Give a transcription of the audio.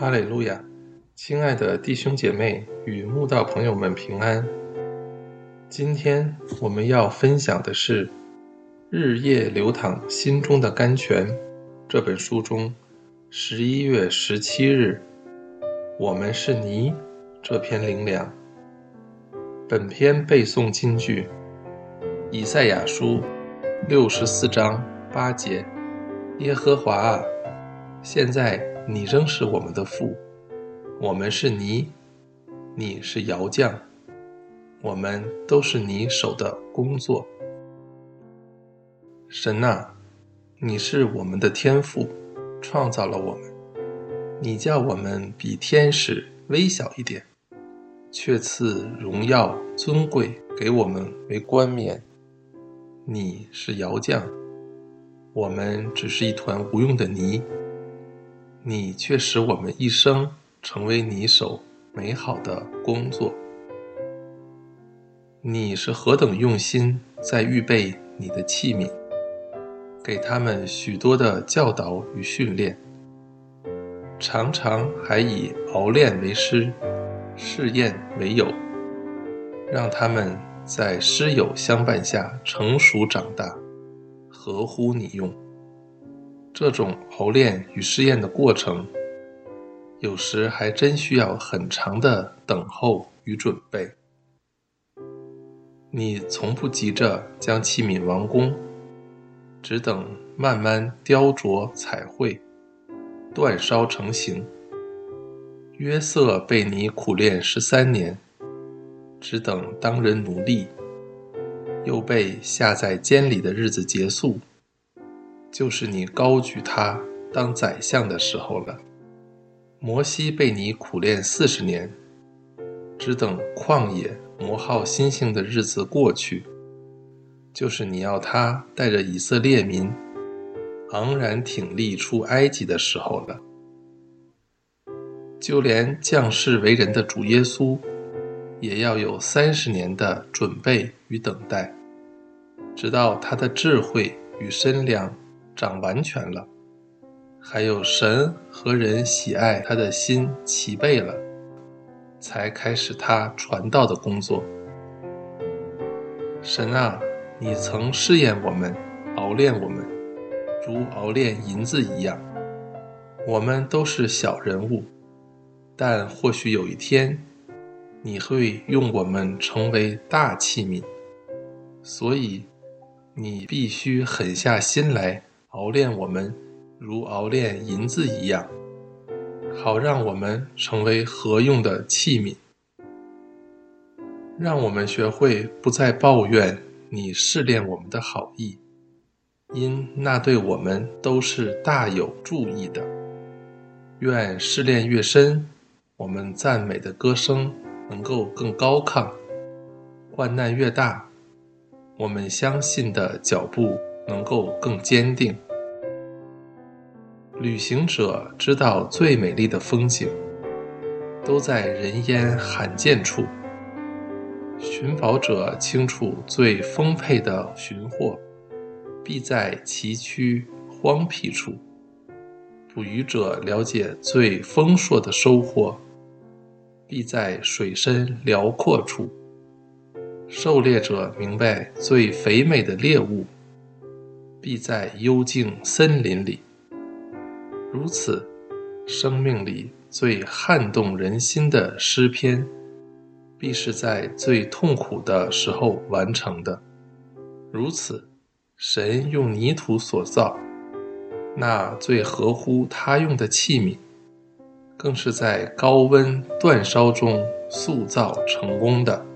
哈利路亚，亲爱的弟兄姐妹与慕道朋友们平安。今天我们要分享的是《日夜流淌心中的甘泉》这本书中十一月十七日“我们是泥”这篇灵粮。本篇背诵金句：以赛亚书六十四章八节，耶和华啊，现在。你仍是我们的父，我们是泥，你是窑匠，我们都是你手的工作。神啊，你是我们的天父，创造了我们，你叫我们比天使微小一点，却赐荣耀尊贵给我们为冠冕。你是窑匠，我们只是一团无用的泥。你却使我们一生成为你手美好的工作。你是何等用心在预备你的器皿，给他们许多的教导与训练，常常还以熬炼为师，试验为友，让他们在师友相伴下成熟长大，合乎你用。这种熬炼与试验的过程，有时还真需要很长的等候与准备。你从不急着将器皿完工，只等慢慢雕琢彩绘，煅烧成型。约瑟被你苦练十三年，只等当人奴隶，又被下在监里的日子结束。就是你高举他当宰相的时候了。摩西被你苦练四十年，只等旷野磨耗心性的日子过去，就是你要他带着以色列民昂然挺立出埃及的时候了。就连降世为人的主耶稣，也要有三十年的准备与等待，直到他的智慧与身量。长完全了，还有神和人喜爱他的心齐备了，才开始他传道的工作。神啊，你曾试验我们，熬炼我们，如熬炼银子一样。我们都是小人物，但或许有一天，你会用我们成为大器皿。所以，你必须狠下心来。熬炼我们，如熬炼银子一样，好让我们成为合用的器皿。让我们学会不再抱怨你试炼我们的好意，因那对我们都是大有助益的。愿试炼越深，我们赞美的歌声能够更高亢；患难越大，我们相信的脚步。能够更坚定。旅行者知道最美丽的风景，都在人烟罕见处；寻宝者清楚最丰沛的寻获，必在崎岖荒僻处；捕鱼者了解最丰硕的收获，必在水深辽阔处；狩猎者明白最肥美的猎物。必在幽静森林里。如此，生命里最撼动人心的诗篇，必是在最痛苦的时候完成的。如此，神用泥土所造，那最合乎他用的器皿，更是在高温煅烧中塑造成功的。